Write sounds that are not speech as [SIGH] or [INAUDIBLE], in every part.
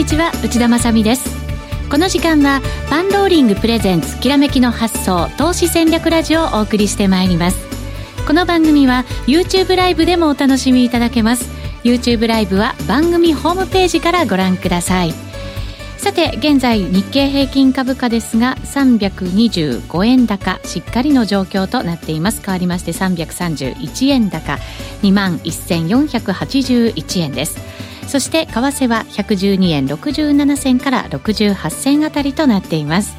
にちは内田まさです。この時間はパンローリングプレゼンツきらめきの発想投資戦略ラジオをお送りしてまいります。この番組は YouTube ライブでもお楽しみいただけます。YouTube ライブは番組ホームページからご覧ください。さて現在日経平均株価ですが325円高しっかりの状況となっています。変わりまして331円高2万1481円です。そして為替は112円67銭から68銭あたりとなっています。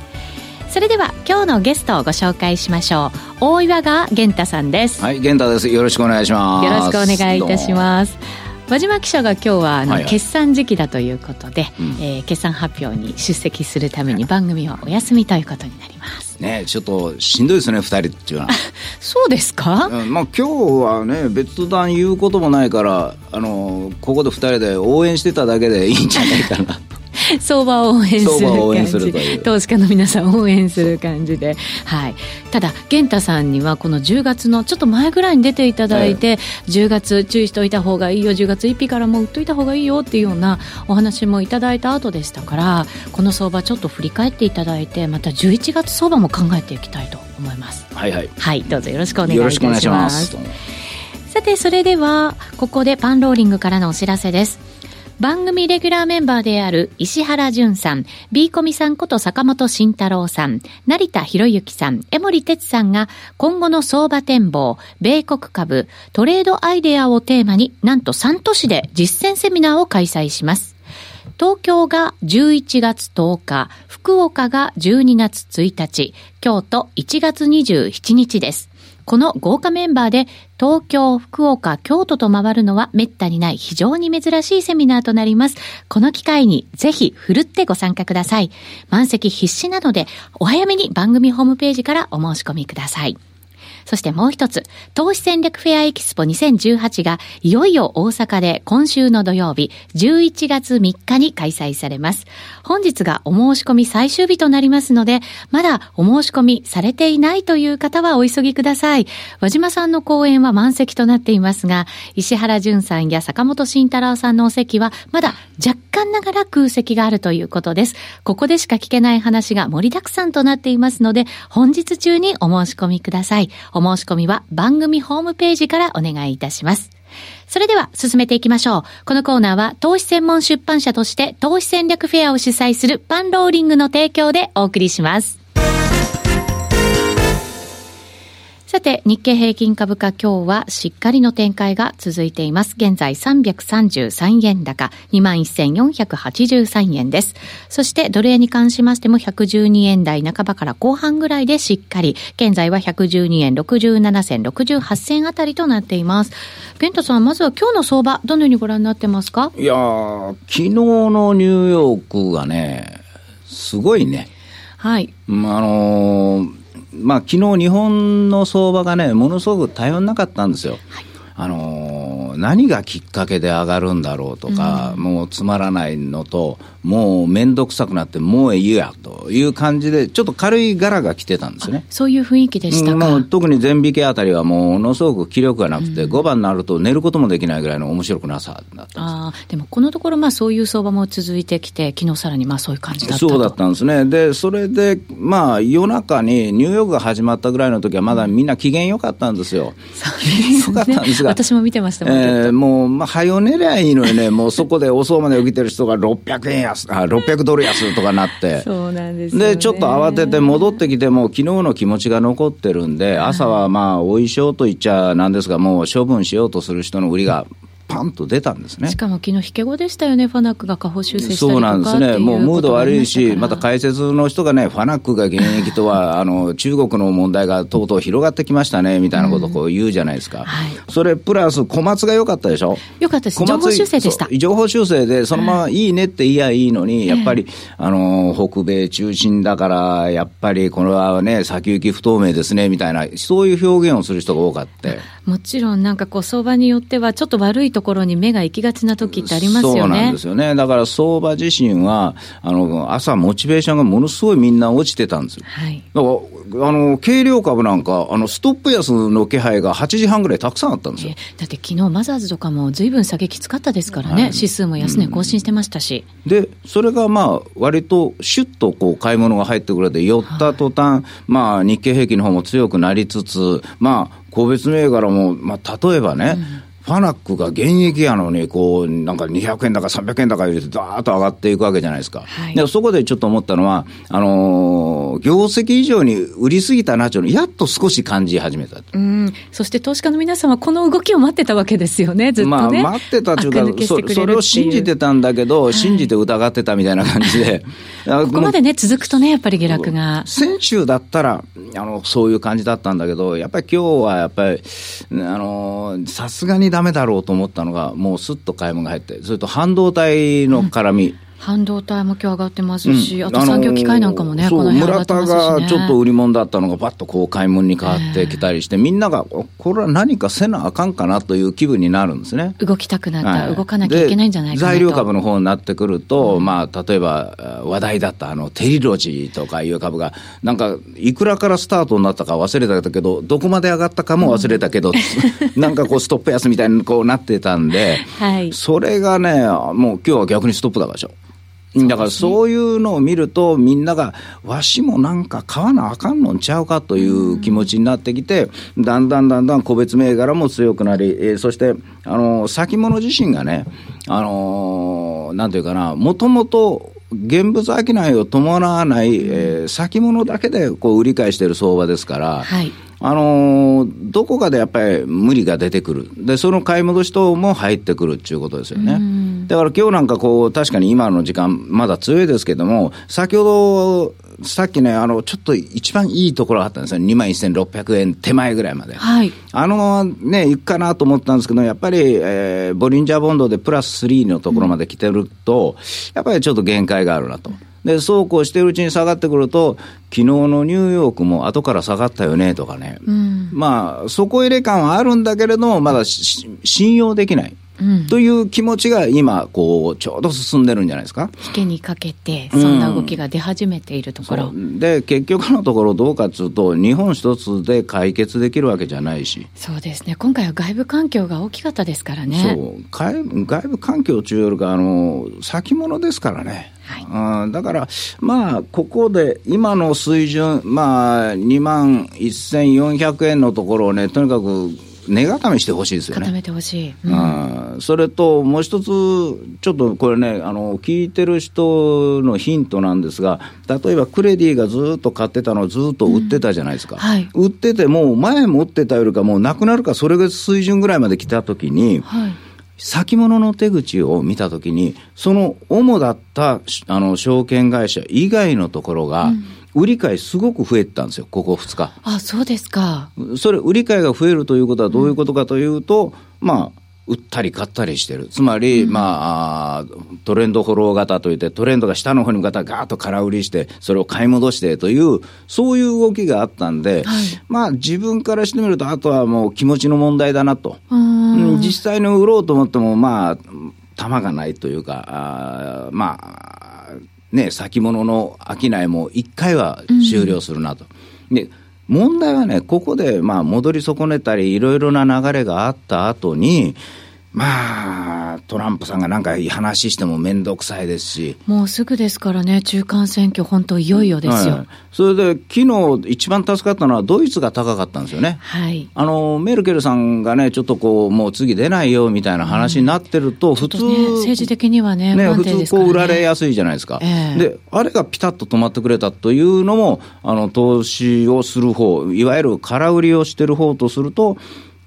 それでは今日のゲストをご紹介しましょう。大岩川源太さんです。はい源太です。よろしくお願いします。よろしくお願いいたします和島記者が今日はあの、はいはい、決算時期だということで、うん、えー、決算発表に出席するために番組はお休みということになります。ねちょっとしんどいですね、2人っていうのは。[LAUGHS] そうですか、うん、まあ今日はね、別段言うこともないから、あのここで2人で応援してただけでいいんじゃないかな [LAUGHS] 相場を応援する感じ。投資家の皆さんを応援する感じで、はい、ただ源太さんにはこの10月のちょっと前ぐらいに出ていただいて、はい、10月注意しておいた方がいいよ。10月1日からもう売っといた方がいいよっていうようなお話もいただいた後でしたからこの相場ちょっと振り返っていただいてまた11月相場も考えていきたいと思います。はいはい、はい、どうぞよろしくお願いいたします。さてそれではここでパンローリングからのお知らせです番組レギュラーメンバーである石原淳さん、ビーコミさんこと坂本慎太郎さん、成田博之さん、江森哲さんが今後の相場展望、米国株、トレードアイデアをテーマになんと3都市で実践セミナーを開催します。東京が11月10日、福岡が12月1日、京都1月27日です。この豪華メンバーで東京、福岡、京都と回るのは滅多にない非常に珍しいセミナーとなります。この機会にぜひふるってご参加ください。満席必至なのでお早めに番組ホームページからお申し込みください。そしてもう一つ、投資戦略フェアエキスポ2018がいよいよ大阪で今週の土曜日11月3日に開催されます。本日がお申し込み最終日となりますので、まだお申し込みされていないという方はお急ぎください。和島さんの講演は満席となっていますが、石原淳さんや坂本慎太郎さんのお席はまだ若干ながら空席があるということです。ここでしか聞けない話が盛りだくさんとなっていますので、本日中にお申し込みください。お申し込みは番組ホームページからお願いいたします。それでは進めていきましょう。このコーナーは投資専門出版社として投資戦略フェアを主催するパンローリングの提供でお送りします。さて、日経平均株価今日はしっかりの展開が続いています。現在333円高、21,483円です。そしてドル円に関しましても112円台半ばから後半ぐらいでしっかり、現在は112円67銭、68銭あたりとなっています。玄太さん、まずは今日の相場、どのようにご覧になってますか？いや昨日のニューヨークがね、すごいね。はい。あのーまあ昨日日本の相場がね、ものすごく頼んなかったんですよ。はい、あの何がきっかけで上がるんだろうとか、うん、もうつまらないのと、もう面倒くさくなって、もういいやという感じで、ちょっと軽い柄が来てたんですね。そういう雰囲気でしたもう特に全引けあたりはものすごく気力がなくて、うん、5番になると寝ることもできないぐらいの面白くなさだったあでもこのところ、まあそういう相場も続いてきて、昨日さらにまあそういう感じだったそうだったんですね。で、それで、まあ夜中にニューヨークが始まったぐらいの時は、まだみんな機嫌良かったんですよ。そうですね。[LAUGHS] かったんですが。私も見てましたもん、えー、もう、まあ、早寝りゃいいのにね、もうそこで遅うまで起きてる人が600円安、あ、600ドル安とかなって。そうなんです、ね、で、ちょっと慌てて戻ってきても、昨日の気持ちが残ってるんで、朝はまあ、お衣装と言っちゃなんですが、もう処分しようとする人の売りがパンと出たんですね。しかも昨日引け後でしたよね、ファナックが下方修正したそうなんですね、もうムード悪いし、また解説の人がね、ファナックが現役とは、[LAUGHS] あの中国の問題がとうとう広がってきましたねみたいなことをこう言うじゃないですか、うん。はい、それプラス、小松が良かったでしょ、良かったです、情報修正でした。情報修正で、そのままい。いねって言いやいいのに、やっぱり、あの北米中心だから、やっぱりこれはね、先行き不透明ですねみたいな、そういう表現をする人が多かった。もちろん、なんかこう、相場によっては、ちょっと悪いとところに目が行きがちな時ってありますよね。そうなんですよね。だから相場自身は、あの、朝モチベーションがものすごいみんな落ちてたんですよ。はい。だから、あの、軽量株なんか、あの、ストップ安の気配が8時半ぐらいたくさんあったんですよ。だって昨日マザーズとかもずいぶん下げきつかったですからね、はい、指数も安値更新してましたし。うん、で、それがまあ、割とシュッとこう買い物が入ってくれて、寄った途端、はい、まあ、日経平均の方も強くなりつつ、まあ、個別銘柄も、まあ、例えばね、うんファナックが現役やのに、こう、なんか200円だか300円だか入れて、だーっと上がっていくわけじゃないですか。はい、でそこでちょっと思ったのは、あのー、業績以上に売りすぎたなというのやっと少し感じ始めた。うん。そして投資家の皆さんはこの動きを待ってたわけですよね、ずっとね。まあ、待ってたというかそ、それを信じてたんだけど、はい、信じて疑ってたみたいな感じで。[LAUGHS] ここまでね、続くとね、やっぱり下落が。先週だったら、あの、そういう感じだったんだけど、やっぱり今日はやっぱり、あの、さすがにダメだろうと思ったのが、もうすっと買い物が入って、それと半導体の絡み。うん半導体も今日上がってますし、うん、あと産業機械なんかもね、この辺村田がちょっと売り物だったのが、ばっとこう買い物に変わってきたりして、えー、みんなが、これは何かせなあかんかなという気分になるんですね。動きたくなった、はい、動かなきゃいけないんじゃないかな材料株の方になってくると、うん、まあ、例えば話題だったあのテリロジーとかいう株が、なんか、いくらからスタートになったか忘れたけど、どこまで上がったかも忘れたけど、うん、なんかこう、ストップ安みたいにこうなってたんで、はい、それがね、もう今日は逆にストップ高でしょ。だからそういうのを見ると、みんなが、わしもなんか買わなあかんのんちゃうかという気持ちになってきて、だんだんだんだん個別銘柄も強くなり、えー、そして、あのー、先物自身がね、あのー、なんていうかな、もともと、現物商いを伴わない、えー、先物だけでこう売り買いしている相場ですから、はいあのー、どこかでやっぱり無理が出てくる。で、その買い戻し等も入ってくるっていうことですよね。だから今日なんかこう、確かに今の時間、まだ強いですけども、先ほど、さっきね、あの、ちょっと一番いいところがあったんですよ。2万1600円手前ぐらいまで。はい。あのね、行くかなと思ったんですけど、やっぱり、えー、ボリンジャーボンドでプラス3のところまで来てると、うん、やっぱりちょっと限界があるなと。で、そうこうしてるうちに下がってくると、昨日のニューヨークも後から下がったよねとかね、うん、まあ、底入れ感はあるんだけれども、まだ信用できない。という気持ちが今、こう、ちょうど進んでるんじゃないですか？引けにかけて、そんな動きが出始めているところ。うん、で、結局のところどうかというと、日本一つで解決できるわけじゃないし。そうですね。今回は外部環境が大きかったですからね。そう。外部環境というよりか、あの、先物ですからね。はい、だから、まあ、ここで今の水準、まあ、2万1400円のところをね、とにかく値固めしてほしいですよね。固めてほしい。うん、それと、もう一つ、ちょっとこれね、あの、聞いてる人のヒントなんですが、例えばクレディがずっと買ってたのをずっと売ってたじゃないですか。うんはい、売ってても、前持ってたよりかもうなくなるか、それが水準ぐらいまで来たときに、はい先物の手口を見たときに、その主だったあの証券会社以外のところが、売り買いすごく増えたんですよ、ここ2日。あ、そうですか。それ、売り買いが増えるということはどういうことかというと、うん、まあ、売ったり買ったりしてる。つまり、うん、まあ、トレンドフォロー型といって、トレンドが下の方に向かったらガーッと空売りして、それを買い戻してという、そういう動きがあったんで、はい、まあ自分からしてみると、あとはもう気持ちの問題だなと。実際に売ろうと思っても、まあ、玉がないというか、あまあ、ね、先物の商いも一回は終了するなと。うん、で問題はね、ここでまあ戻り損ねたり、いろいろな流れがあった後に、まあ、トランプさんがなんか話しても面倒くさいですし。もうすぐですからね、中間選挙、本当いよいよですよ。はい、それで、昨日一番助かったのはドイツが高かったんですよね。はい。あの、メルケルさんがね、ちょっとこう、もう次出ないよみたいな話になってると、普通、ね、政治的にはね、ね普通こう売られやすいじゃないですか。えー、で、あれがピタッと止まってくれたというのも、あの、投資をする方、いわゆる空売りをしてる方とすると、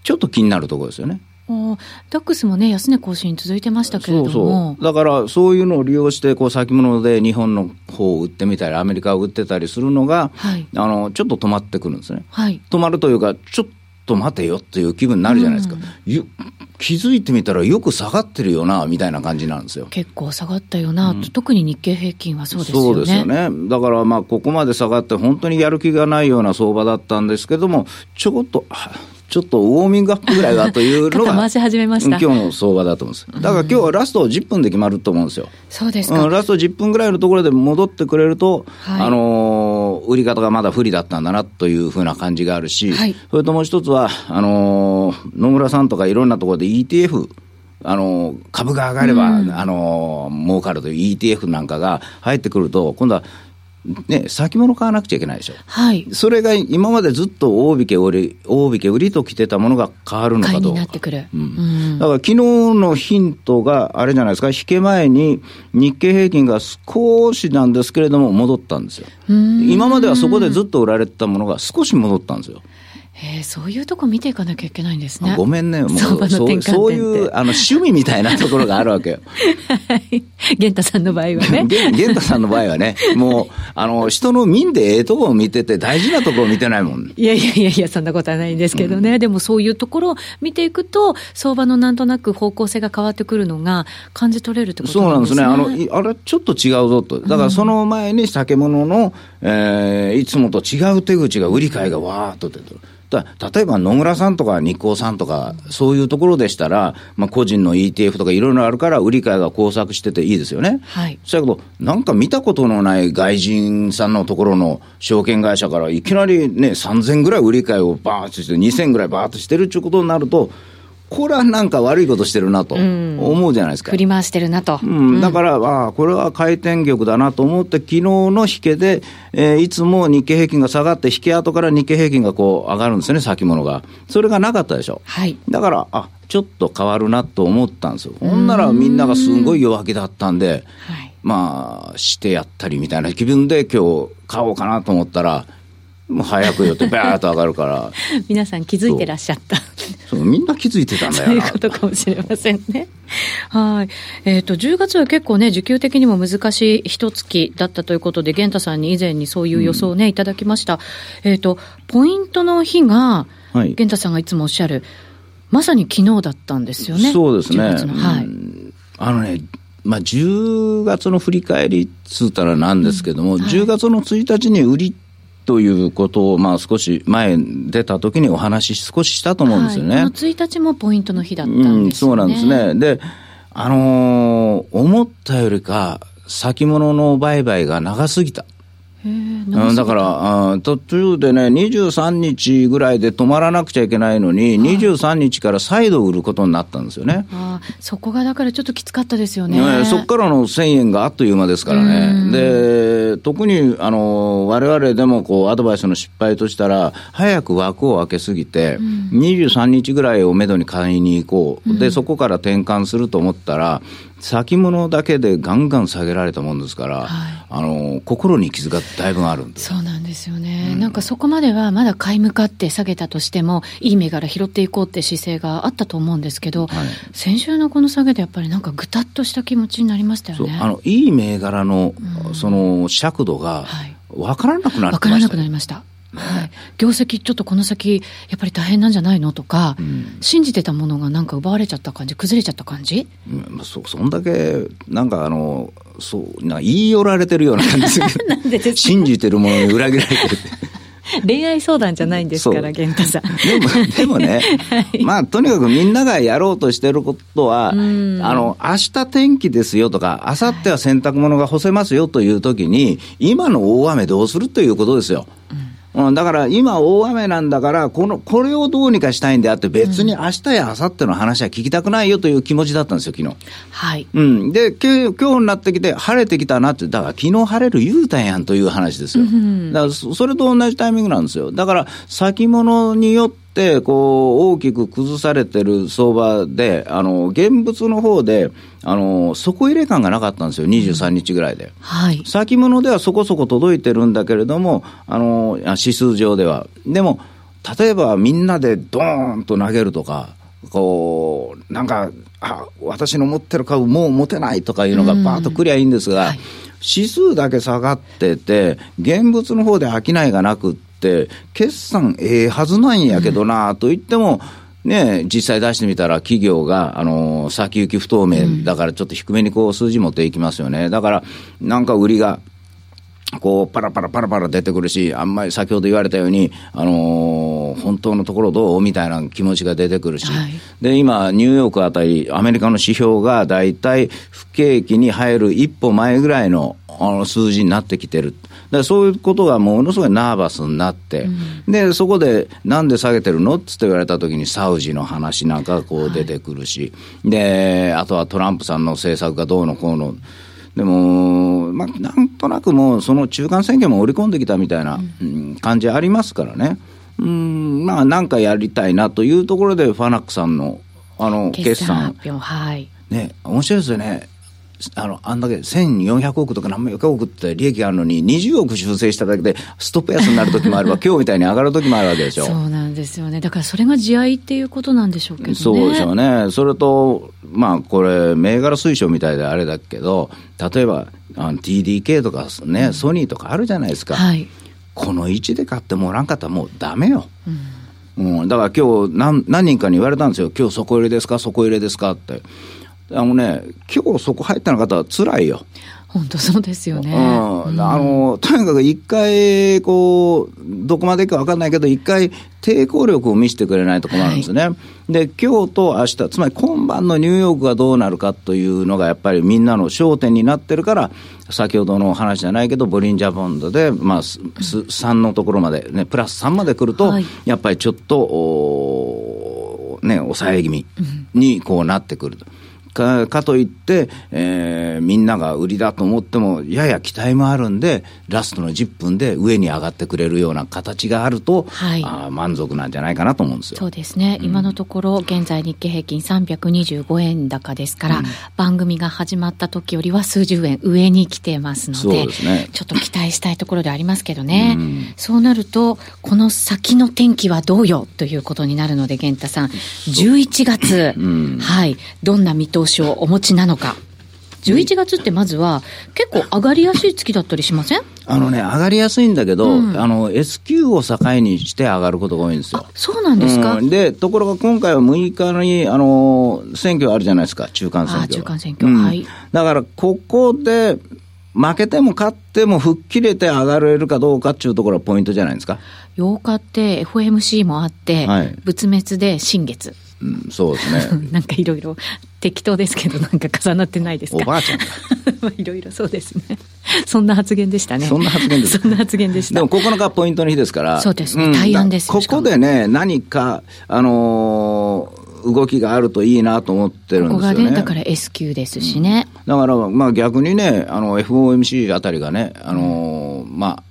ちょっと気になるところですよね。ダックスもね、安値更新続いてましたけれども。そうそう。だから、そういうのを利用して、こう、先物で日本の方を売ってみたり、アメリカを売ってたりするのが、はい、あの、ちょっと止まってくるんですね。はい。止まるというか、ちょっと待てよっていう気分になるじゃないですか。うん気づいてみたらよく下がってるよな、みたいな感じなんですよ。結構下がったよな、うん、特に日経平均はそうですよね。そうですよね。だからまあ、ここまで下がって本当にやる気がないような相場だったんですけども、ちょこっと、ちょっとウォーミングアップぐらいはというのが、[LAUGHS] 回し始めました。今日の相場だと思うんです。だから今日はラスト10分で決まると思うんですよ。そうですか、うん、ラスト10分ぐらいのところで戻ってくれると、はい、あのー、売り方がまだ不利だったんだなというふうな感じがあるし、はい、それともう一つは、あのー、野村さんとかいろんなところで ETF、あの株が上がれば、うん、あの儲かるという ETF なんかが入ってくると、今度はね、先物買わなくちゃいけないでしょ。はい。それが今までずっと大引け売り、大引け売りと来てたものが変わるのかどうか。だから昨日のヒントがあれじゃないですか、引け前に日経平均が少しなんですけれども戻ったんですよ。今まではそこでずっと売られてたものが少し戻ったんですよ。えー、そういうとこ見ていかなきゃいけないんですね。ごめんね、もうそうそういうあの趣味みたいなところがあるわけよ。[LAUGHS] はい。玄太さんの場合はね。玄太さんの場合はね、もう、あの、人の民でええとこを見てて、大事なところを見てないもん。いやいやいやいや、そんなことはないんですけどね。うん、でもそういうところを見ていくと、相場のなんとなく方向性が変わってくるのが感じ取れるってことなんですね。そうなんですね。あの、あれ、ちょっと違うぞと。だからその前に酒物の、えー、いつもと違う手口が、売り買いがわーっと出てる。例えば野村さんとか日光さんとか、そういうところでしたら、まあ、個人の ETF とかいろいろあるから、売り買いが交錯してていいですよね。はい。だけど、なんか見たことのない外人さんのところの証券会社からいきなりね、3000ぐらい売り買いをバーッとして、2000ぐらいバーッとしてるっていうことになると、これはなんか悪いことしてるなと思うじゃないですか。振り回してるなと。うん、だから、ああ、これは回転玉だなと思って、昨日の引けで、えー、いつも日経平均が下がって、引け後から日経平均がこう上がるんですよね、先物が。それがなかったでしょ。はい。だから、あちょっと変わるなと思ったんですよ。ほんならみんながすごい弱気だったんで、はい、まあ、してやったりみたいな気分で今日買おうかなと思ったら、もう早くよってバーッと上がるから。[LAUGHS] 皆さん気づいてらっしゃった。そうみんな気づいてたんだよそういうことかもしれませんね。はい。えっ、ー、と10月は結構ね需給的にも難しい一月だったということで源太さんに以前にそういう予想をね、うん、いただきました。えっ、ー、とポイントの日が、はい、源太さんがいつもおっしゃるまさに昨日だったんですよね。そうですね。はい、あのねまあ、10月の振り返りっつったらなんですけども、うん。はい、10月の1日に売りということを、まあ、少し前出た時にお話少ししたと思うんですよね。はい、1日もポイントの日だったんですね、うん、そうなんですね。で、あのー、思ったよりか、先物の売買が長すぎた。だから、途中でね、23日ぐらいで止まらなくちゃいけないのに、はい、23日から再度売ることになったんですよね。あそこがだからちょっときつかったですよね。ねそこからの1000円があっという間ですからね。で、特に、あの、我々でもこう、アドバイスの失敗としたら、早く枠を開けすぎて、うん、23日ぐらいをめどに買いに行こう。で、そこから転換すると思ったら、先物だけでガンガン下げられたもんですから、はい、あの心に傷がだいぶあるんで。そうなんですよね、うん、なんかそこまではまだ買い向かって下げたとしても、いい銘柄拾っていこうって姿勢があったと思うんですけど、はい、先週のこの下げでやっぱりなんかぐたっとした気持ちになりましたよね。あのいい銘柄の、うん、その尺度が分からなくなりました、ね、分からなくなりました。はい、業績、ちょっとこの先、やっぱり大変なんじゃないのとか、うん、信じてたものがなんか奪われちゃった感じ、崩れちゃった感じ、うん、そそんだけ、なんかあの、そうな言い寄られてるような感じ。[LAUGHS] で信じてるものに裏切られてる。[LAUGHS] 恋愛相談じゃないんですから、源太さん。でも、でもね、はい、まあ、とにかくみんながやろうとしてることは、あの、明日天気ですよとか、明後日は洗濯物が干せますよというときに、今の大雨どうするということですよ。うんうん、だから今、大雨なんだから、このこれをどうにかしたいんであって、別に明日や明後日の話は聞きたくないよという気持ちだったんですよ、昨日。はい。うん、で今日になってきて、晴れてきたなって、だから昨日晴れる言うたんやんという話ですよ、うん、だからそれと同じタイミングなんですよ、だから先物によって、こう大きく崩されてる相場で、あの現物の方で、あの底入れ感がなかったんですよ、23日ぐらいで。はい、先物ではそこそこ届いてるんだけれども、あの指数上では。でも、例えばみんなでドーンと投げるとか、こう、なんか、あ私の持ってる株もう持てないとかいうのがバーッとくりゃいいんですが、はい、指数だけ下がってて、現物の方で商いがなくって、決算ええはずなんやけどな、と言っても、うんね、実際出してみたら企業が、あの、先行き不透明だからちょっと低めにこう数字持っていきますよね。だから、なんか売りが、こう、パラパラパラパラ出てくるし、あんまり先ほど言われたように、あのの本当のところどう？みたいな気持ちが出てくるし、はい、で今、ニューヨークあたり、アメリカの指標が大体不景気に入る一歩前ぐらいのあの数字になってきてる。だそういうことがものすごいナーバスになって、うん、で、そこで、なんで下げてるの？って言われたときに、サウジの話なんかこう出てくるし、はい、で、あとはトランプさんの政策がどうのこうの、でも、まあ、なんとなくもう、その中間選挙も織り込んできたみたいな、うん、感じありますからね。うん、まあ、なんかやりたいなというところで、ファナックさんの、あの、決算。はい。ね、面白いですよね。あの、あんだけ1400億とか何百億って利益があるのに、20億修正しただけで、ストップ安になる時もあれば、[LAUGHS] 今日みたいに上がる時もあるわけでしょ。そうなんですよね。だからそれが地合いっていうことなんでしょうけどね。そうでしょうね。それと、まあ、これ、銘柄推奨みたいであれだけど、例えば、あの TDK とかね、ソニーとかあるじゃないですか。はい。この位置で買ってもらんかったらもうダメよ。うん、うん、だから今日何何人かに言われたんですよ、今日底入れですか、底入れですかって。あのね、今日そこ入ったの方は辛いよ。本当そうですよね。うん、あの、とにかく一回、こう、どこまでいくか分かんないけど、一回抵抗力を見せてくれないと困るんですね。はい、で、今日と明日、つまり今晩のニューヨークがどうなるかというのが、やっぱりみんなの焦点になってるから、先ほどの話じゃないけど、ボリンジャーボンドで、まあ、3のところまで、ね、プラス3まで来ると、はい、やっぱりちょっと、おね、抑え気味にこうなってくると。かかといって、えー、みんなが売りだと思っても、やや期待もあるんで、ラストの10分で上に上がってくれるような形があると、はい、あ満足なんじゃないかなと思うんですよ。そうですね、うん、今のところ、現在、日経平均325円高ですから、うん、番組が始まった時よりは数十円上に来てますので、でね、ちょっと期待したいところでありますけどね、うん、そうなると、この先の天気はどうよということになるので、源太さん、11月、はい、どんな見通しをお持ちなのか。11月ってまずは、結構上がりやすい月だったりしません？あのね、上がりやすいんだけど、うん、あの、S q を境にして上がることが多いんですよ。そうなんですか、うん、で、ところが今回は6日に、あの、選挙あるじゃないですか、中間選挙。中間選挙、うん、はい。だから、ここで、負けても勝っても吹っ切れて上がれるかどうかっていうところがポイントじゃないですか。8日って FOMC もあって、はい、仏滅で新月。うん、そうですね。[LAUGHS] なんかいろいろ適当ですけど、なんか重なってないですか？おばあちゃん [LAUGHS] いろいろそうですね。そんな発言でしたね。そんな発言です。そんな発言でした。でも9日ポイントの日ですから。そうですね。大安ですここでね、何か、あのー動きがあるといいなと思ってるんですよね。ここがね、だから S q ですしね。うん、だから、まあ逆にね、あの FOMC あたりがね、あのー、まあ、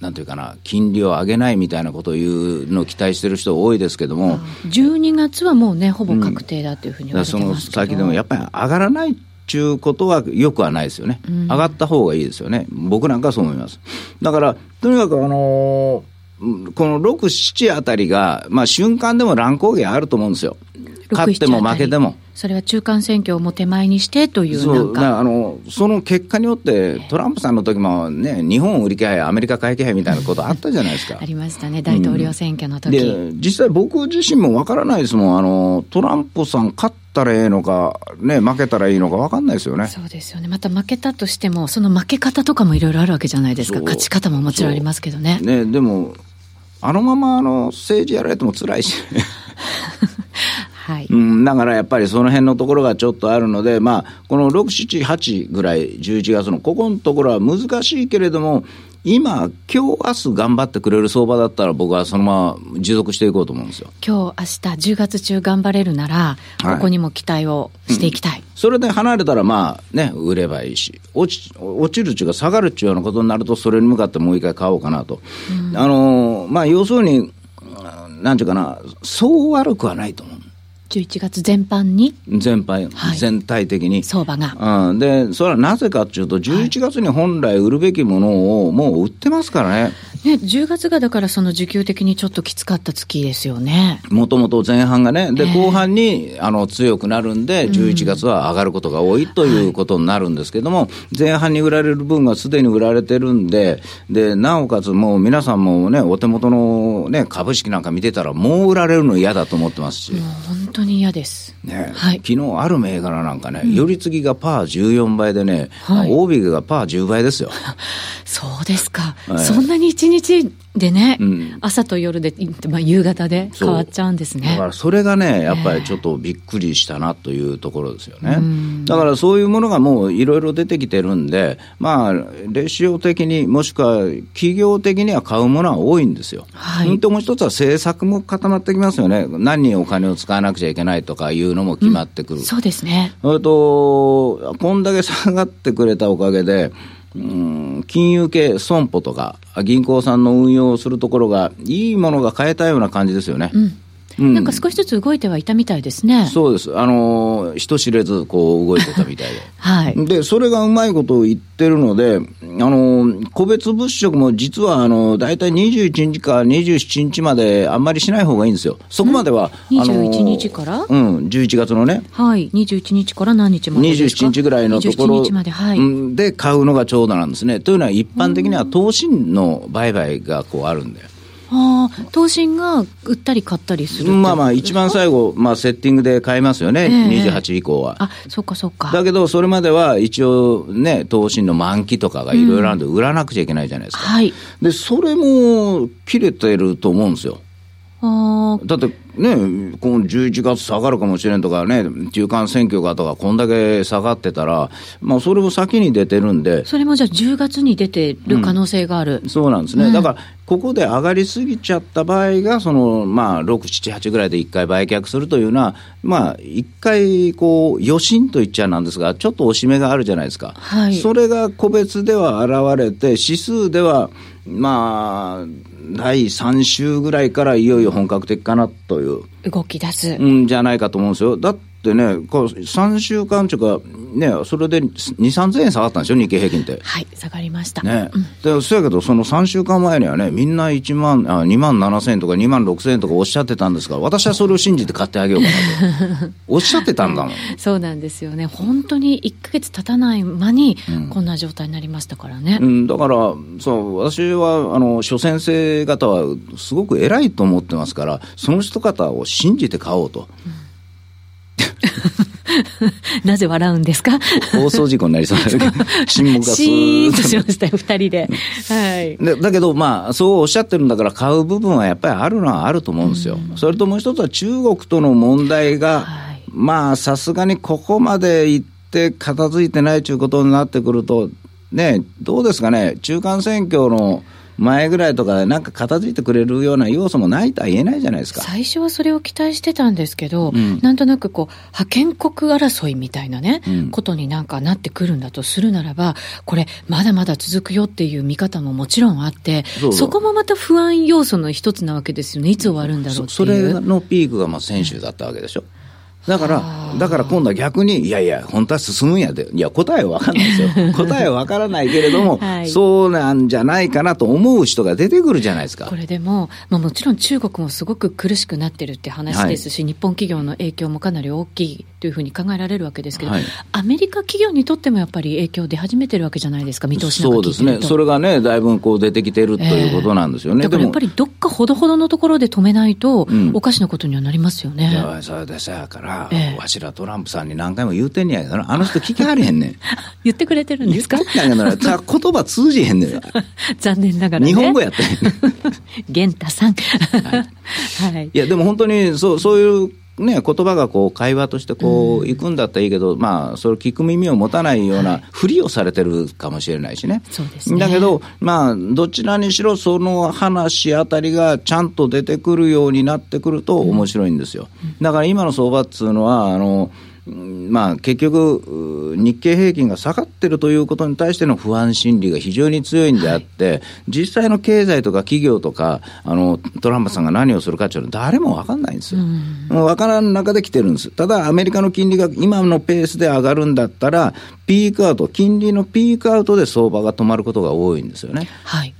なんていうかな、金利を上げないみたいなことを言うのを期待してる人多いですけども、12月はもうね、ほぼ確定だというふうに言われてますけど、うん、その先でもやっぱり上がらないちゅうことはよくはないですよね、うん、上がった方がいいですよね、僕なんかはそう思います。だから、とにかく、あのー、この6、7あたりが、まあ、瞬間でも乱高下あると思うんですよ。勝っても負けても。それは中間選挙をも手前にしてというそうあのその結果によって、トランプさんの時もね、日本売り気配、アメリカ買い気配みたいなことあったじゃないですか。[LAUGHS] ありましたね、大統領選挙の時、うん、で実際、僕自身もわからないですもんあの、トランプさん勝ったらええのか、ね、負けたらいいのか分かんないですよね。そうですよね。また負けたとしても、その負け方とかもいろいろあるわけじゃないですか。勝ち方ももちろんありますけどね。ね、でも、あのままあの政治やられても辛いし、[LAUGHS] はい、うん、だからやっぱりその辺のところがちょっとあるので、まあ、この6、7、8ぐらい、11月のここのところは難しいけれども、今、今日明日頑張ってくれる相場だったら、僕はそのまま持続していこうと思うんですよ。今日明日10月中頑張れるなら、ここにも期待をしていきたい、はいうん、それで離れたら、まあね、売ればいいし、落ち落ちるっていうか、下がるっていうようなことになると、それに向かってもう一回買おうかなと。うん、あのまあ、要するに、なんていうかな、そう悪くはないと思う。11月全般に？全般、はい、全体的に。相場が。うん。で、それはなぜかっていうと、11月に本来売るべきものをもう売ってますからね。ね、10月がだからその需給的にちょっときつかった月ですよね。もともと前半がね、で、後半にあの強くなるんで、11月は上がることが多いということになるんですけども、前半に売られる分がすでに売られてるんで、で、なおかつもう皆さんもね、お手元のね、株式なんか見てたら、もう売られるの嫌だと思ってますし。本当に嫌です。ね、はい、昨日ある銘柄なんかね、寄り継ぎがパー14倍でね、はい、大引けがパー10倍ですよ。[LAUGHS] そうですか。はい、そんなに一日でね、うん、朝と夜で、まあ、夕方で変わっちゃうんですね。だからそれがね、やっぱりちょっとびっくりしたなというところですよね。えー、だからそういうものがもういろいろ出てきてるんで、まあ、レシオ的に、もしくは企業的には買うものは多いんですよ。はい。ともう一つは政策も固まってきますよね。何にお金を使わなくちゃいけないとかいうのも決まってくる。うん、そうですね。と、こんだけ下がってくれたおかげで、うん、金融系、損保とか、銀行さんの運用をするところが、いいものが買えたような感じですよね。うんなんか少しずつ動いてはいたみたいですね。そうです。あの、人知れずこう動いてたみたいで。[LAUGHS] はい。で、それがうまいことを言ってるので、あの、個別物色も実は、あの、大体21日か27日まであんまりしない方がいいんですよ。そこまでは、うん、21日から？うん、11月のね。はい。21日から何日までですか ?27 日ぐらいのところで,、はい、で買うのがちょうどなんですね。というのは一般的には投信の売買がこうあるんだよ。ああ、投信が売ったり買ったりするまあまあ、一番最後、まあ、セッティングで買いますよね、えー、28以降は。あそっかそっか。だけど、それまでは一応ね、投信の満期とかがいろいろあるんで、売らなくちゃいけないじゃないですか。はい。で、それも切れてると思うんですよ。だってね、この11月下がるかもしれんとかね、中間選挙がとか、こんだけ下がってたら、まあ、それも先に出てるんで、それもじゃあ、10月に出てる可能性がある、うん、そうなんですね、うん、だから、ここで上がりすぎちゃった場合が、そのまあ、6、7、8ぐらいで1回売却するというのは、まあ、1回、こう、余震と言っちゃなんですが、ちょっと押し目があるじゃないですか、はい、それが個別では現れて、指数では、まあ、第3週ぐらいからいよいよ本格的かなという。動き出す。うん、じゃないかと思うんですよ。だってね、こう3週間というか、ね、それで2、3000円下がったんですよ、日経平均って。はい、下がりました。ね。うん、で、そうやけど、その3週間前にはね、みんな1万、あ2万7000円とか2万6000円とかおっしゃってたんですから、私はそれを信じて買ってあげようかなと。[LAUGHS] おっしゃってたんだもん。そうなんですよね。本当に1か月経たない間に、こんな状態になりましたからね。うん、だから、そう、私は、あの、諸先生方はすごく偉いと思ってますから、その人方を信じて買おうと。うん [LAUGHS] なぜ笑うんですか？放送事故になりそうだけど、[LAUGHS] 沈黙がスーッとしましたよ、二人で。はい。でだけど、まあ、そうおっしゃってるんだから、買う部分はやっぱりあるのはあると思うんですよ。うん、それともう一つは中国との問題が、はい、まあ、さすがにここまで行って片付いてないということになってくると、ね、どうですかね、中間選挙の、前ぐらいとか、なんか片付いてくれるような要素もないとは言えないじゃないですか。最初はそれを期待してたんですけど、うん、なんとなくこう、覇権国争いみたいなね、うん、ことになんかなってくるんだとするならば、これ、まだまだ続くよっていう見方ももちろんあってそこもまた不安要素の一つなわけですよね、いつ終わるんだろうっていう。それのピークがまあ先週だったわけでしょ。だから、だから今度は逆に、いやいや、本当は進むんやで、いや、答えは分かんないですよ、[LAUGHS] 答えは分からないけれども、[LAUGHS] はい、そうなんじゃないかなと思う人が出てくるじゃないですか。これでも、まあ、もちろん中国もすごく苦しくなってるって話ですし、はい、日本企業の影響もかなり大きいというふうに考えられるわけですけど、はい、アメリカ企業にとってもやっぱり影響出始めてるわけじゃないですか、見通しそうですね、それがね、だいぶこう出てきてるということなんですよね、えー、だからやっぱりどっかほどほどのところで止めないと、おかしなことにはなりますよね。うん、それでさやから、えー、わしらトランプさんに何回も言うてんねやけどあの人聞きはれへんねん。[LAUGHS] 言ってくれてるんですか？[LAUGHS] 言葉通じへんねん。残念ながら、ね、日本語やった源太さん。はい。[LAUGHS] はい、いや、でも本当に、そう、そういうね、言葉がこう会話としてこういくんだったらいいけど、うん、まあ、それ聞く耳を持たないようなふりをされてるかもしれないしね。そうですねだけど、まあ、どちらにしろその話あたりがちゃんと出てくるようになってくると面白いんですよ。だから今の相場っつうのは、あの、まあ、結局、日経平均が下がってるということに対しての不安心理が非常に強いんであって、はい、実際の経済とか企業とか、あのトランプさんが何をするかっていうのは、誰も分かんないんですよ。もう分からん中で来てるんです。ただ、アメリカの金利が今のペースで上がるんだったら、ピークアウト、金利のピークアウトで相場が止まることが多いんですよね。はい、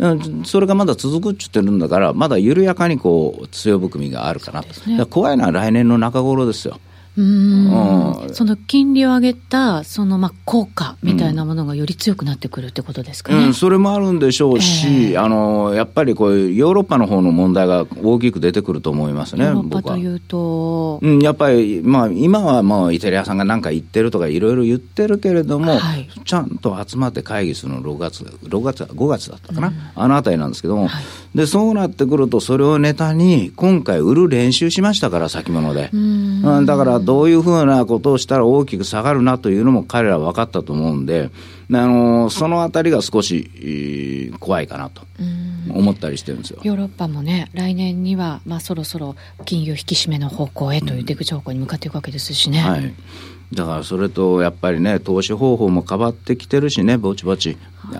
それがまだ続くって言ってるんだから、まだ緩やかにこう強含みがあるかな、ね、怖いのは来年の中頃ですよ。うん、その金利を上げた、そのまあ効果みたいなものがより強くなってくるってことですかね。うん、それもあるんでしょうし、えー、あの、やっぱりこういうヨーロッパの方の問題が大きく出てくると思いますね、ヨーロッパというと。うん、やっぱり、まあ今はもうイタリアさんが何か言ってるとかいろいろ言ってるけれども、はい、ちゃんと集まって会議するの6月、6月、5月だったかな、うん、あのあたりなんですけども、はい、で、そうなってくるとそれをネタに今回売る練習しましたから、先物で。うん、だからどういうふうなことをしたら大きく下がるなというのも彼らは分かったと思うんで、あのそのあたりが少し怖いかなと思ったりしてるんですよ。ヨーロッパもね、来年には、まあ、そろそろ金融引き締めの方向へという出口方向に向かっていくわけですしね。はいだからそれとやっぱりね、投資方法も変わってきてるしね、ぼちぼち、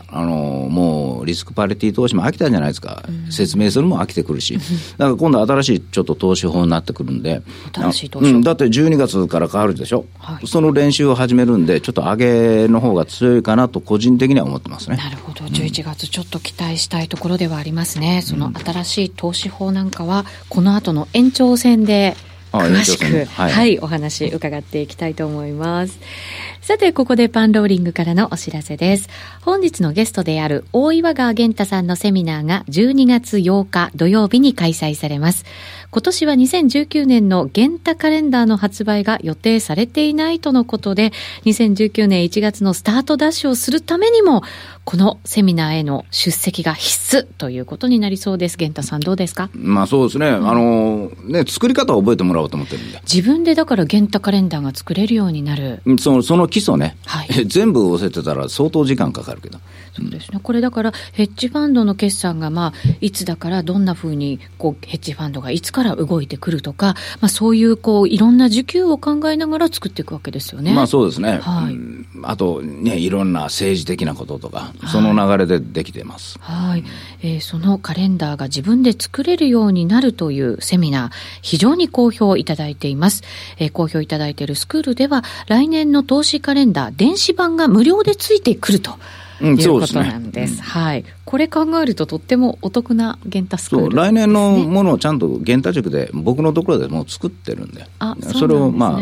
あのもうリスクパリティ投資も飽きたんじゃないですか、うん、説明するも飽きてくるし、[LAUGHS] だから今度、新しいちょっと投資法になってくるんで、新しい投資法、うん、だって12月から変わるでしょ、はい、その練習を始めるんで、ちょっと上げの方が強いかなと、個人的には思ってますね。なるほど、11月、ちょっと期待したいところではありますね、その新しい投資法なんかは、この後の延長戦で。詳しく、はい、はい、お話伺っていきたいと思います。さて、ここでパンローリングからのお知らせです。本日のゲストである大岩川源太さんのセミナーが12月8日土曜日に開催されます。今年は2019年の源太カレンダーの発売が予定されていないとのことで、2019年1月のスタートダッシュをするためにも、このセミナーへの出席が必須ということになりそうです。源太さんどうですか？まあそうですね。うん、あの、ね、作り方を覚えてもらおうと思ってるんで。自分でだから源太カレンダーが作れるようになる。その、その基礎ね。はい。[LAUGHS] 全部押せてたら相当時間かかるけど。そうですね。これだから、ヘッジファンドの決算が、まあ、いつだから、どんなふうに、こう、ヘッジファンドがいつから動いてくるとか、まあ、そういう、こう、いろんな需給を考えながら作っていくわけですよね。まあ、そうですね。はい。あと、ね、いろんな政治的なこととか、その流れでできてます。はい。えー、そのカレンダーが自分で作れるようになるというセミナー、非常に好評いただいています。えー、好評いただいているスクールでは、来年の投資カレンダー、電子版が無料でついてくると。いうことなんです。うん、ですね、はい。これ考えるととってもお得なゲンタスクール、ね、来年のものをちゃんとゲンタ塾で僕のところでもう作ってるんで。あ、そ、ね、それをまあ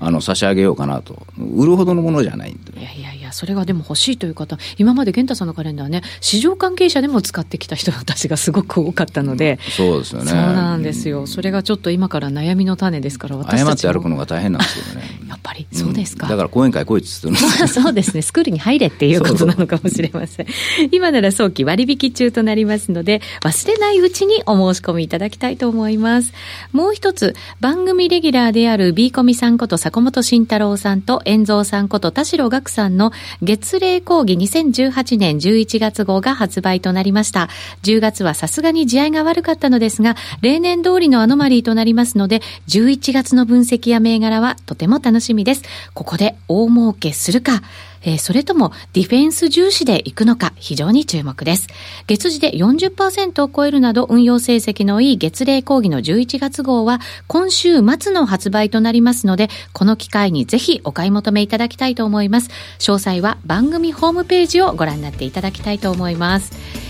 あの差し上げようかなと、売るほどのものじゃないんで。いやいやいや、それがでも欲しいという方、今まで健太さんのカレンダーね、市場関係者でも使ってきた人たちがすごく多かったので、うん、そうですよね。そうなんですよ、それがちょっと今から悩みの種ですから、私たち誤って歩くのが大変なんですけどね。やっぱり、そうですか。うん、だから講演会来いっつって [LAUGHS] そうですね、スクールに入れっていうことなのかもしれません。今なら早期割引中となりますので、忘れないうちにお申し込みいただきたいと思います。もう一つ、番組レギュラーである B コミさんこと坂本慎太郎郎さんと遠蔵さんこと田代岳さんの月例講義2018年11月号が発売となりました。10月はさすがに地合いが悪かったのですが、例年通りのアノマリーとなりますので、11月の分析や銘柄はとても楽しみです。ここで大儲けするか、えー、それともディフェンス重視でいくのか非常に注目です。月次で40%を超えるなど運用成績のいい月例講義の11月号は今週末の発売となりますので、この機会にぜひお買い求めいただきたいと思います。詳細は番組ホームページをご覧になっていただきたいと思います。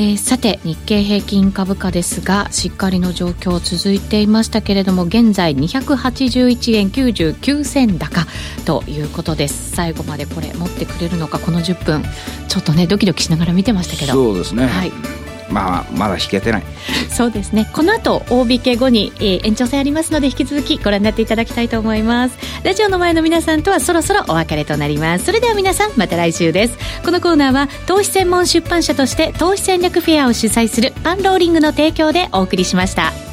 えー、さて日経平均株価ですがしっかりの状況続いていましたけれども現在281円99銭高ということです。最後までこれ持ってくれるのかこの10分。ちょっとねドキドキしながら見てましたけど。そうですね。はいまあ、まだ引けてない。そうですね。この後大引け後に、えー、延長戦ありますので引き続きご覧になっていただきたいと思います。ラジオの前の皆さんとはそろそろお別れとなります。それでは皆さんまた来週です。このコーナーは投資専門出版社として投資戦略フェアを主催するパンローリングの提供でお送りしました。